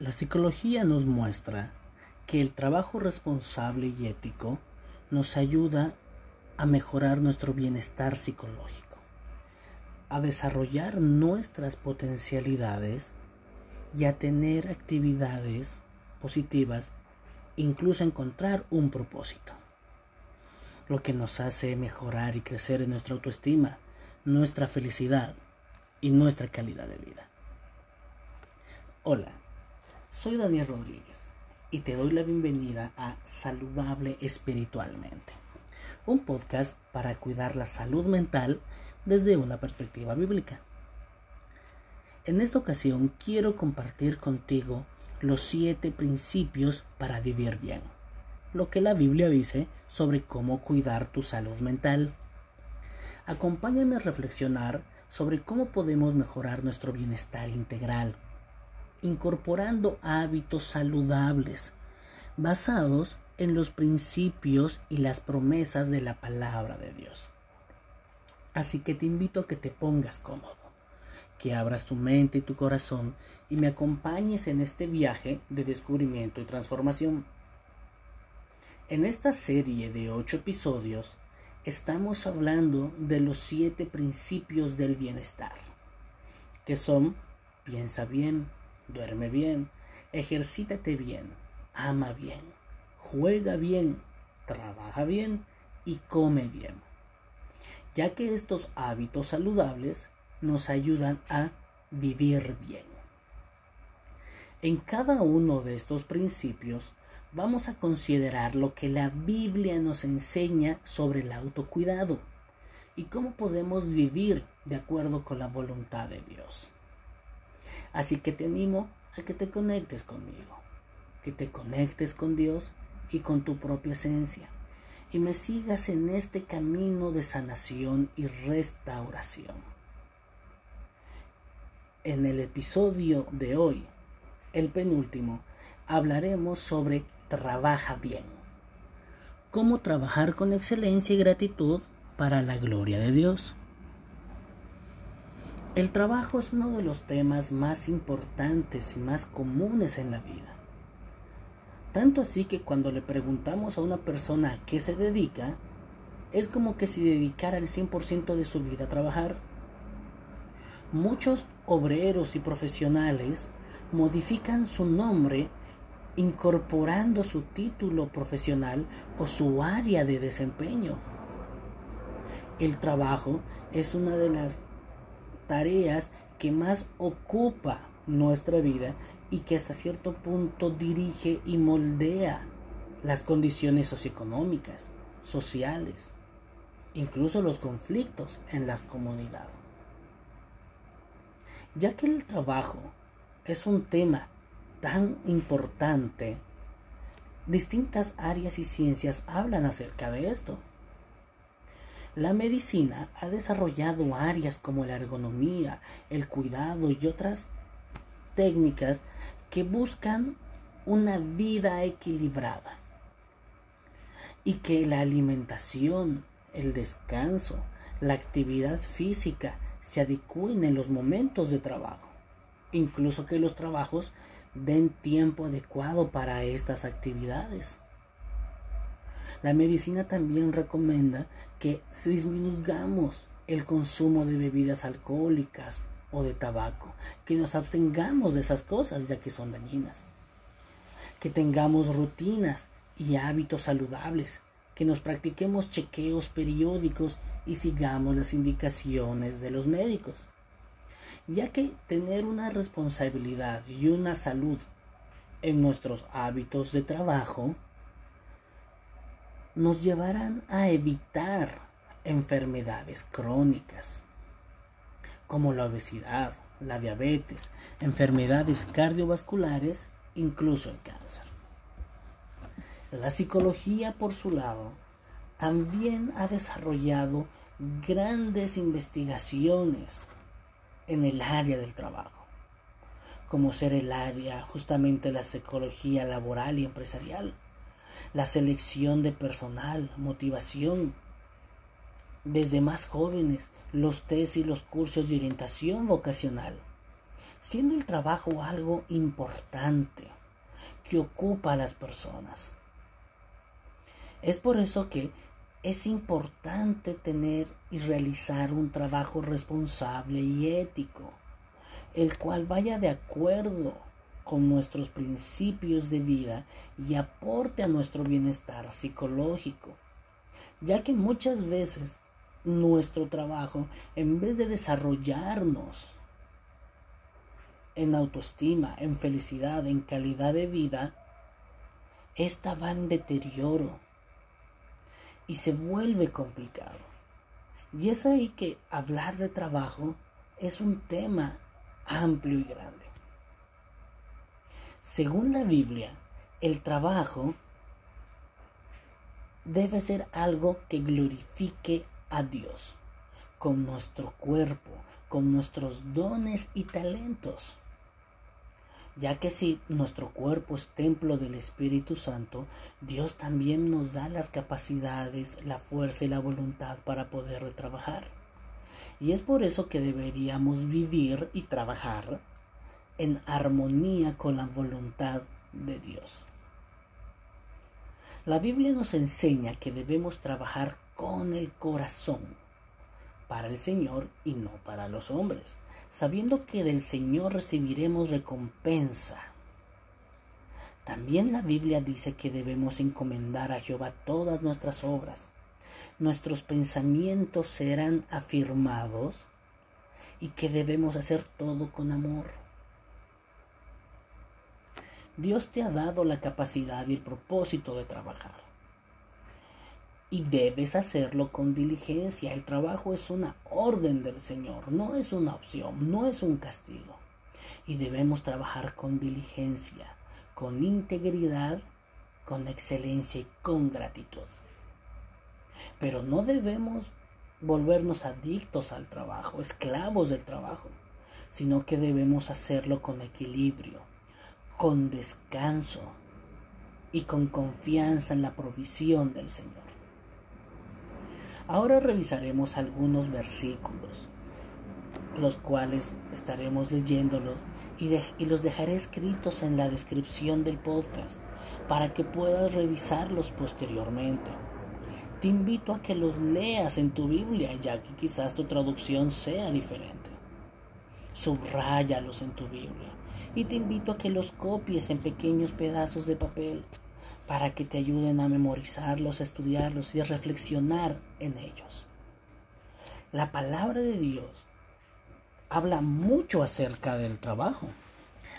La psicología nos muestra que el trabajo responsable y ético nos ayuda a mejorar nuestro bienestar psicológico, a desarrollar nuestras potencialidades y a tener actividades positivas, incluso encontrar un propósito, lo que nos hace mejorar y crecer en nuestra autoestima, nuestra felicidad y nuestra calidad de vida. Hola. Soy Daniel Rodríguez y te doy la bienvenida a Saludable Espiritualmente, un podcast para cuidar la salud mental desde una perspectiva bíblica. En esta ocasión quiero compartir contigo los siete principios para vivir bien, lo que la Biblia dice sobre cómo cuidar tu salud mental. Acompáñame a reflexionar sobre cómo podemos mejorar nuestro bienestar integral incorporando hábitos saludables basados en los principios y las promesas de la palabra de Dios. Así que te invito a que te pongas cómodo, que abras tu mente y tu corazón y me acompañes en este viaje de descubrimiento y transformación. En esta serie de ocho episodios estamos hablando de los siete principios del bienestar, que son piensa bien, duerme bien, ejercítate bien, ama bien, juega bien, trabaja bien y come bien. Ya que estos hábitos saludables nos ayudan a vivir bien. En cada uno de estos principios vamos a considerar lo que la Biblia nos enseña sobre el autocuidado y cómo podemos vivir de acuerdo con la voluntad de Dios. Así que te animo a que te conectes conmigo, que te conectes con Dios y con tu propia esencia y me sigas en este camino de sanación y restauración. En el episodio de hoy, el penúltimo, hablaremos sobre trabaja bien. Cómo trabajar con excelencia y gratitud para la gloria de Dios. El trabajo es uno de los temas más importantes y más comunes en la vida. Tanto así que cuando le preguntamos a una persona a qué se dedica, es como que si dedicara el 100% de su vida a trabajar. Muchos obreros y profesionales modifican su nombre incorporando su título profesional o su área de desempeño. El trabajo es una de las tareas que más ocupa nuestra vida y que hasta cierto punto dirige y moldea las condiciones socioeconómicas, sociales, incluso los conflictos en la comunidad. Ya que el trabajo es un tema tan importante, distintas áreas y ciencias hablan acerca de esto. La medicina ha desarrollado áreas como la ergonomía, el cuidado y otras técnicas que buscan una vida equilibrada y que la alimentación, el descanso, la actividad física se adecúen en los momentos de trabajo, incluso que los trabajos den tiempo adecuado para estas actividades. La medicina también recomienda que disminuyamos el consumo de bebidas alcohólicas o de tabaco, que nos abstengamos de esas cosas ya que son dañinas, que tengamos rutinas y hábitos saludables, que nos practiquemos chequeos periódicos y sigamos las indicaciones de los médicos, ya que tener una responsabilidad y una salud en nuestros hábitos de trabajo nos llevarán a evitar enfermedades crónicas como la obesidad, la diabetes, enfermedades cardiovasculares, incluso el cáncer. La psicología, por su lado, también ha desarrollado grandes investigaciones en el área del trabajo, como ser el área justamente la psicología laboral y empresarial la selección de personal, motivación. Desde más jóvenes, los test y los cursos de orientación vocacional. siendo el trabajo algo importante que ocupa a las personas. Es por eso que es importante tener y realizar un trabajo responsable y ético, el cual vaya de acuerdo con nuestros principios de vida y aporte a nuestro bienestar psicológico, ya que muchas veces nuestro trabajo, en vez de desarrollarnos en autoestima, en felicidad, en calidad de vida, esta va en deterioro y se vuelve complicado. Y es ahí que hablar de trabajo es un tema amplio y grande. Según la Biblia, el trabajo debe ser algo que glorifique a Dios con nuestro cuerpo, con nuestros dones y talentos. Ya que si nuestro cuerpo es templo del Espíritu Santo, Dios también nos da las capacidades, la fuerza y la voluntad para poder trabajar. Y es por eso que deberíamos vivir y trabajar en armonía con la voluntad de Dios. La Biblia nos enseña que debemos trabajar con el corazón para el Señor y no para los hombres, sabiendo que del Señor recibiremos recompensa. También la Biblia dice que debemos encomendar a Jehová todas nuestras obras. Nuestros pensamientos serán afirmados y que debemos hacer todo con amor. Dios te ha dado la capacidad y el propósito de trabajar y debes hacerlo con diligencia. El trabajo es una orden del Señor, no es una opción, no es un castigo. Y debemos trabajar con diligencia, con integridad, con excelencia y con gratitud. Pero no debemos volvernos adictos al trabajo, esclavos del trabajo, sino que debemos hacerlo con equilibrio, con descanso y con confianza en la provisión del Señor. Ahora revisaremos algunos versículos, los cuales estaremos leyéndolos y, y, los dejaré escritos en la descripción del podcast para que puedas revisarlos posteriormente. Te invito a que los leas en tu Biblia, ya que quizás tu traducción sea diferente. Subráyalos en tu Biblia y te invito a que los copies en pequeños pedazos de papel para que te ayuden a memorizarlos, a estudiarlos y a reflexionar en ellos. La palabra de Dios habla mucho acerca del trabajo,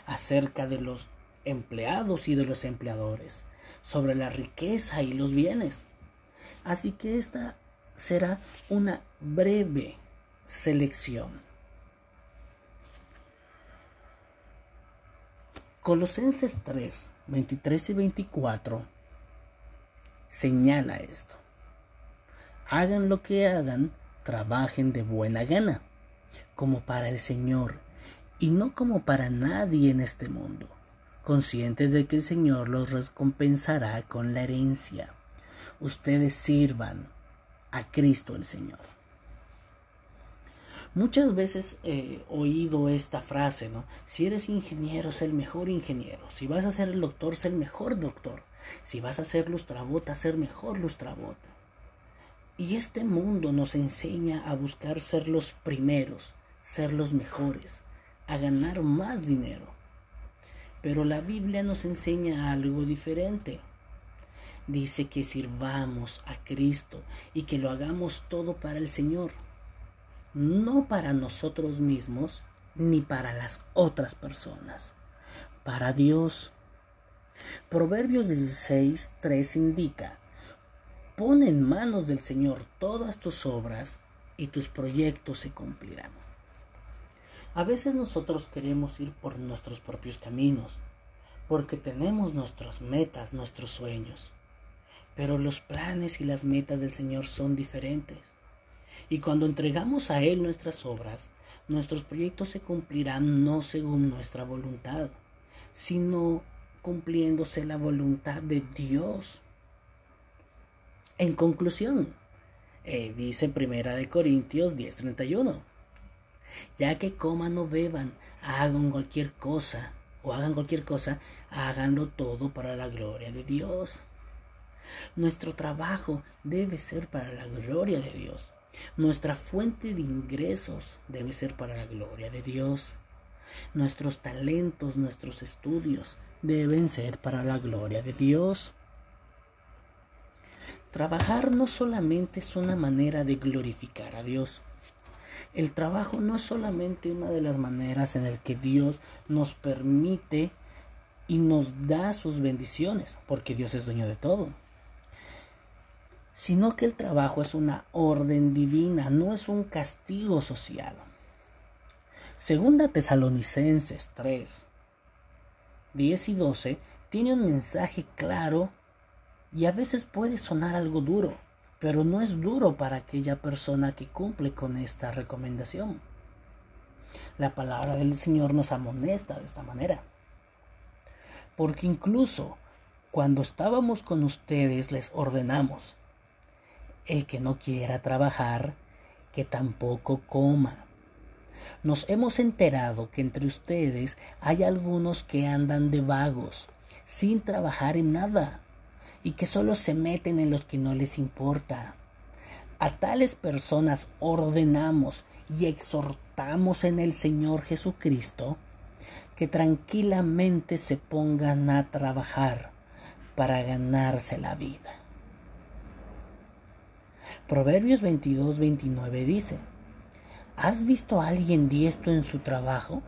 acerca de los empleados y de los empleadores, sobre la riqueza y los bienes. Así que esta será una breve selección. Colosenses 3, 23 y 24 señala esto. Hagan lo que hagan, trabajen de buena gana, como para el Señor, y no como para nadie en este mundo, conscientes de que el Señor los recompensará con la herencia. Ustedes sirvan a Cristo el Señor. Muchas veces he oído esta frase, ¿no? Si eres ingeniero, sé el mejor ingeniero. Si vas a ser el doctor, sé el mejor doctor. Si vas a ser lustrabota, ser mejor lustrabota. Y este mundo nos enseña a buscar ser los primeros, ser los mejores, a ganar más dinero. Pero la Biblia nos enseña algo diferente. Dice que sirvamos a Cristo y que lo hagamos todo para el Señor no para nosotros mismos ni para las otras personas, para Dios. Proverbios 16, 3 indica, pon en manos del Señor todas tus obras y tus proyectos se cumplirán. A veces nosotros queremos ir por nuestros propios caminos, porque tenemos nuestras metas, nuestros sueños, pero los planes y las metas del Señor son diferentes. Y cuando entregamos a Él nuestras obras, nuestros proyectos se cumplirán no según nuestra voluntad, sino cumpliéndose la voluntad de Dios. En conclusión, eh, dice Primera de Corintios 10:31, ya que coman o beban, hagan cualquier cosa, o hagan cualquier cosa, háganlo todo para la gloria de Dios. Nuestro trabajo debe ser para la gloria de Dios. Nuestra fuente de ingresos debe ser para la gloria de Dios. Nuestros talentos, nuestros estudios deben ser para la gloria de Dios. Trabajar no solamente es una manera de glorificar a Dios. El trabajo no es solamente una de las maneras en las que Dios nos permite y nos da sus bendiciones, porque Dios es dueño de todo sino que el trabajo es una orden divina, no es un castigo social. Segunda Tesalonicenses 3, 10 y 12 tiene un mensaje claro y a veces puede sonar algo duro, pero no es duro para aquella persona que cumple con esta recomendación. La palabra del Señor nos amonesta de esta manera. Porque incluso cuando estábamos con ustedes les ordenamos, el que no quiera trabajar, que tampoco coma. Nos hemos enterado que entre ustedes hay algunos que andan de vagos, sin trabajar en nada, y que solo se meten en los que no les importa. A tales personas ordenamos y exhortamos en el Señor Jesucristo que tranquilamente se pongan a trabajar para ganarse la vida. Proverbios 22, 29 dice, ¿Has visto a alguien diestro en su trabajo?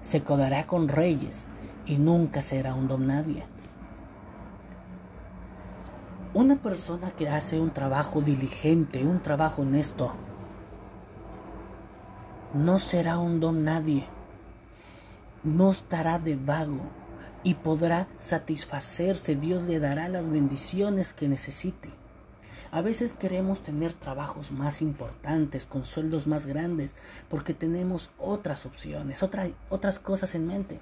Se codará con reyes y nunca será un don nadie. Una persona que hace un trabajo diligente, un trabajo honesto, no será un don nadie, no estará de vago y podrá satisfacerse. Dios le dará las bendiciones que necesite. A veces queremos tener trabajos más importantes, con sueldos más grandes, porque tenemos otras opciones, otras cosas en mente.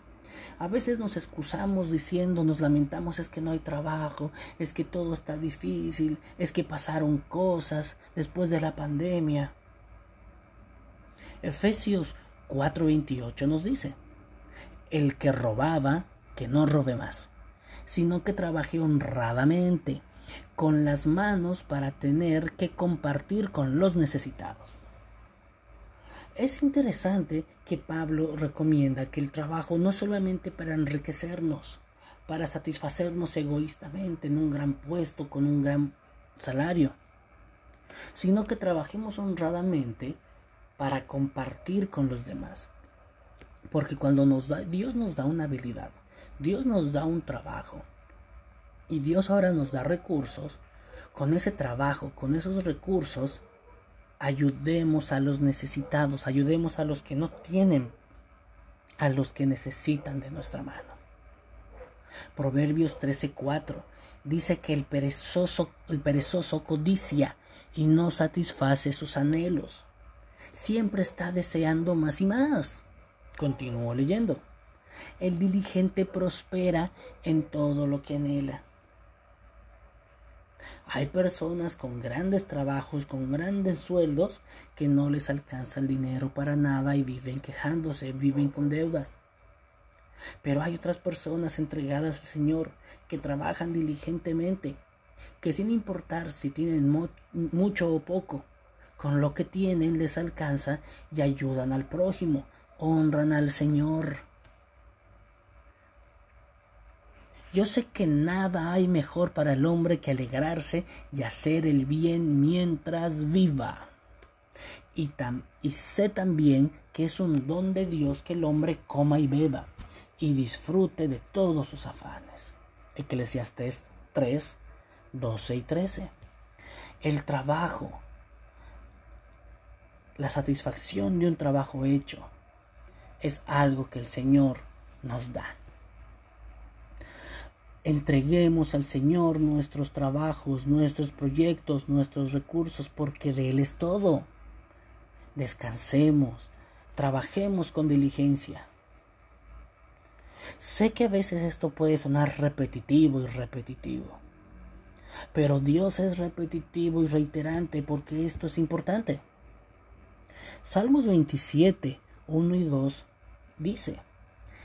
A veces nos excusamos diciendo, nos lamentamos, es que no hay trabajo, es que todo está difícil, es que pasaron cosas después de la pandemia. Efesios 4:28 nos dice, el que robaba, que no robe más, sino que trabaje honradamente con las manos para tener que compartir con los necesitados. Es interesante que Pablo recomienda que el trabajo no solamente para enriquecernos, para satisfacernos egoístamente en un gran puesto con un gran salario, sino que trabajemos honradamente para compartir con los demás. Porque cuando nos da, Dios nos da una habilidad, Dios nos da un trabajo, y Dios ahora nos da recursos, con ese trabajo, con esos recursos, ayudemos a los necesitados, ayudemos a los que no tienen, a los que necesitan de nuestra mano. Proverbios 13:4 dice que el perezoso, el perezoso codicia y no satisface sus anhelos. Siempre está deseando más y más. Continúo leyendo. El diligente prospera en todo lo que anhela. Hay personas con grandes trabajos, con grandes sueldos, que no les alcanza el dinero para nada y viven quejándose, viven con deudas. Pero hay otras personas entregadas al Señor que trabajan diligentemente, que sin importar si tienen mucho o poco, con lo que tienen les alcanza y ayudan al prójimo, honran al Señor. Yo sé que nada hay mejor para el hombre que alegrarse y hacer el bien mientras viva. Y, y sé también que es un don de Dios que el hombre coma y beba y disfrute de todos sus afanes. Eclesiastés 3, 12 y 13. El trabajo, la satisfacción de un trabajo hecho, es algo que el Señor nos da. Entreguemos al Señor nuestros trabajos, nuestros proyectos, nuestros recursos, porque de Él es todo. Descansemos, trabajemos con diligencia. Sé que a veces esto puede sonar repetitivo y repetitivo, pero Dios es repetitivo y reiterante porque esto es importante. Salmos 27, 1 y 2 dice,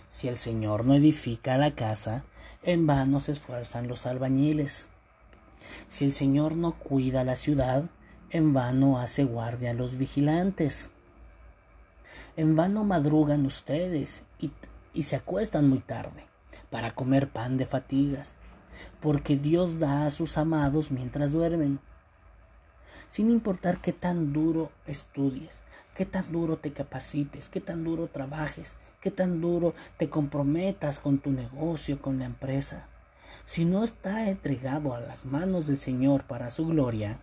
Si el Señor no edifica la casa, en vano se esfuerzan los albañiles. Si el Señor no cuida la ciudad, en vano hace guardia a los vigilantes. En vano madrugan ustedes y, y se acuestan muy tarde para comer pan de fatigas, porque Dios da a sus amados mientras duermen. Sin importar qué tan duro estudies, qué tan duro te capacites, qué tan duro trabajes, qué tan duro te comprometas con tu negocio, con la empresa. Si no está entregado a las manos del Señor para su gloria,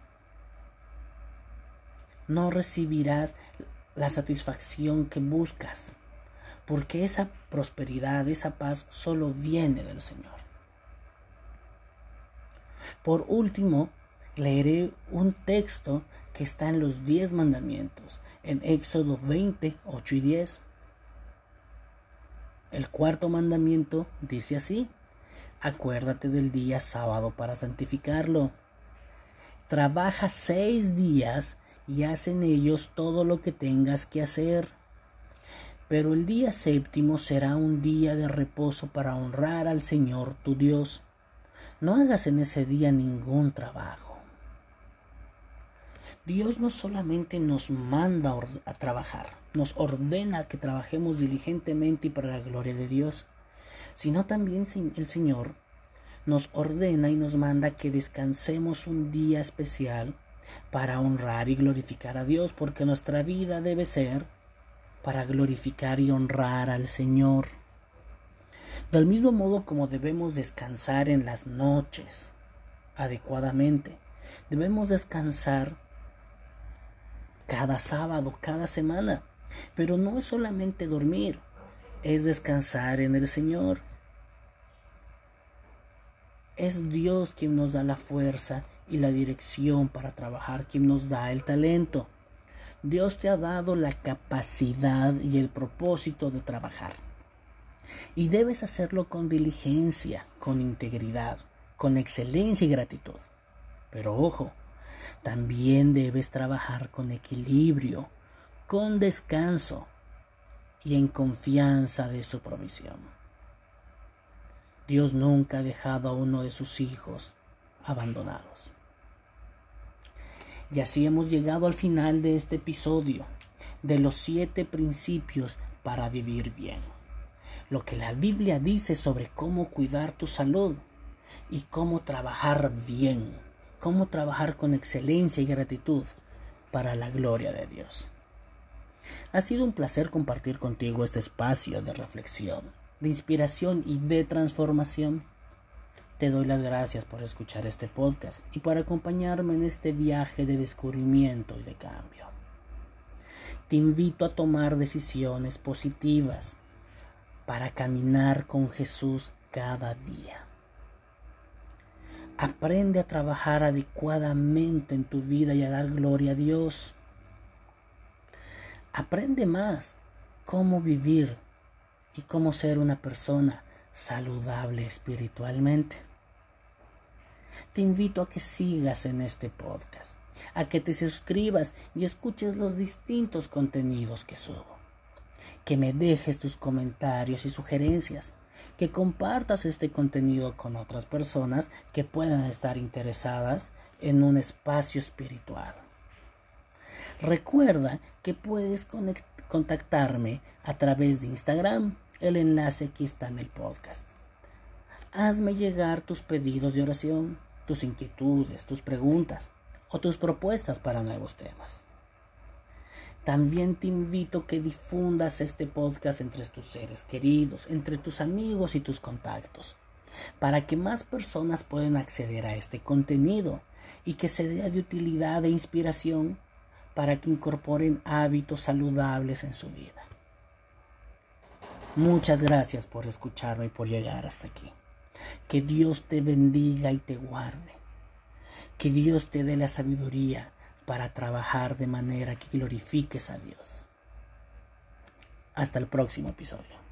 no recibirás la satisfacción que buscas, porque esa prosperidad, esa paz solo viene del Señor. Por último, leeré un texto que está en los diez mandamientos, en Éxodo 20, 8 y 10. El cuarto mandamiento dice así, acuérdate del día sábado para santificarlo. Trabaja seis días y haz en ellos todo lo que tengas que hacer. Pero el día séptimo será un día de reposo para honrar al Señor tu Dios. No hagas en ese día ningún trabajo. Dios no solamente nos manda a trabajar, nos ordena que trabajemos diligentemente y para la gloria de Dios, sino también el Señor nos ordena y nos manda que descansemos un día especial para honrar y glorificar a Dios, porque nuestra vida debe ser para glorificar y honrar al Señor. Del mismo modo como debemos descansar en las noches adecuadamente, debemos descansar cada sábado, cada semana. Pero no es solamente dormir, es descansar en el Señor. Es Dios quien nos da la fuerza y la dirección para trabajar, quien nos da el talento. Dios te ha dado la capacidad y el propósito de trabajar. Y debes hacerlo con diligencia, con integridad, con excelencia y gratitud. Pero ojo, también debes trabajar con equilibrio, con descanso y en confianza de su provisión. Dios nunca ha dejado a uno de sus hijos abandonados. Y así hemos llegado al final de este episodio de los siete principios para vivir bien. Lo que la Biblia dice sobre cómo cuidar tu salud y cómo trabajar bien, cómo trabajar con excelencia y gratitud para la gloria de Dios. Ha sido un placer compartir contigo este espacio de reflexión, de inspiración y de transformación. Te doy las gracias por escuchar este podcast y por acompañarme en este viaje de descubrimiento y de cambio. Te invito a tomar decisiones positivas para caminar con Jesús cada día. Aprende a trabajar adecuadamente en tu vida y a dar gloria a Dios. Aprende más cómo vivir y cómo ser una persona saludable espiritualmente. Te invito a que sigas en este podcast, a que te suscribas y escuches los distintos contenidos que subo, que me dejes tus comentarios y sugerencias, que compartas este contenido con otras personas que puedan estar interesadas en un espacio espiritual. Recuerda que puedes contactarme a través de Instagram el enlace aquí está en el podcast. Hazme llegar tus pedidos de oración, tus inquietudes, tus preguntas o tus propuestas para nuevos temas. También te invito que difundas este podcast entre tus seres queridos, entre tus amigos y tus contactos, para que más personas puedan acceder a este contenido y que se dé de utilidad e inspiración para que incorporen hábitos saludables en su vida. Muchas gracias por escucharme y por llegar hasta aquí. Que Dios te bendiga y te guarde. Que Dios te dé la sabiduría para trabajar de manera que glorifiques a Dios. Hasta el próximo episodio.